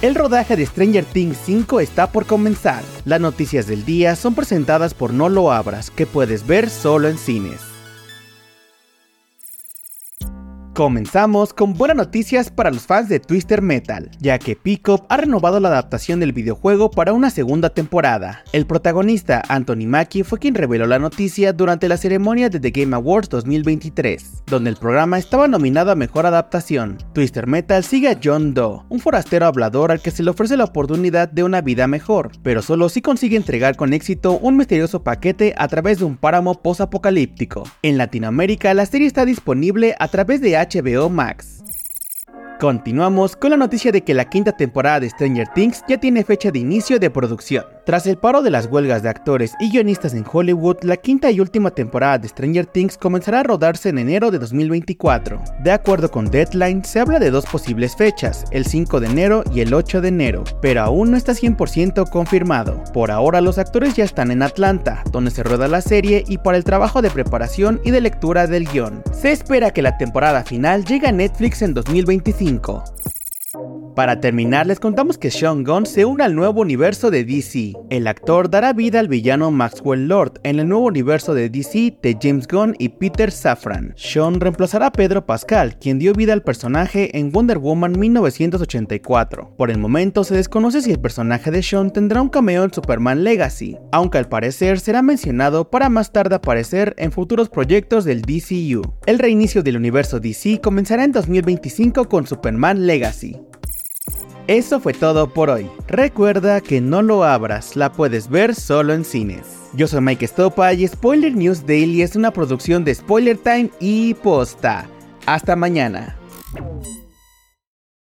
El rodaje de Stranger Things 5 está por comenzar. Las noticias del día son presentadas por No Lo Abras, que puedes ver solo en cines. Comenzamos con buenas noticias para los fans de Twister Metal, ya que Pickup ha renovado la adaptación del videojuego para una segunda temporada. El protagonista, Anthony Mackie, fue quien reveló la noticia durante la ceremonia de The Game Awards 2023, donde el programa estaba nominado a Mejor Adaptación. Twister Metal sigue a John Doe, un forastero hablador al que se le ofrece la oportunidad de una vida mejor, pero solo si consigue entregar con éxito un misterioso paquete a través de un páramo post-apocalíptico. En Latinoamérica, la serie está disponible a través de HBO Max. Continuamos con la noticia de que la quinta temporada de Stranger Things ya tiene fecha de inicio de producción. Tras el paro de las huelgas de actores y guionistas en Hollywood, la quinta y última temporada de Stranger Things comenzará a rodarse en enero de 2024. De acuerdo con Deadline, se habla de dos posibles fechas, el 5 de enero y el 8 de enero, pero aún no está 100% confirmado. Por ahora los actores ya están en Atlanta, donde se rueda la serie y para el trabajo de preparación y de lectura del guion. Se espera que la temporada final llegue a Netflix en 2025 5 para terminar, les contamos que Sean Gunn se une al nuevo universo de DC. El actor dará vida al villano Maxwell Lord en el nuevo universo de DC de James Gunn y Peter Safran. Sean reemplazará a Pedro Pascal, quien dio vida al personaje en Wonder Woman 1984. Por el momento se desconoce si el personaje de Sean tendrá un cameo en Superman Legacy, aunque al parecer será mencionado para más tarde aparecer en futuros proyectos del DCU. El reinicio del universo DC comenzará en 2025 con Superman Legacy. Eso fue todo por hoy. Recuerda que no lo abras, la puedes ver solo en cines. Yo soy Mike Stopa y Spoiler News Daily es una producción de Spoiler Time y Posta. Hasta mañana.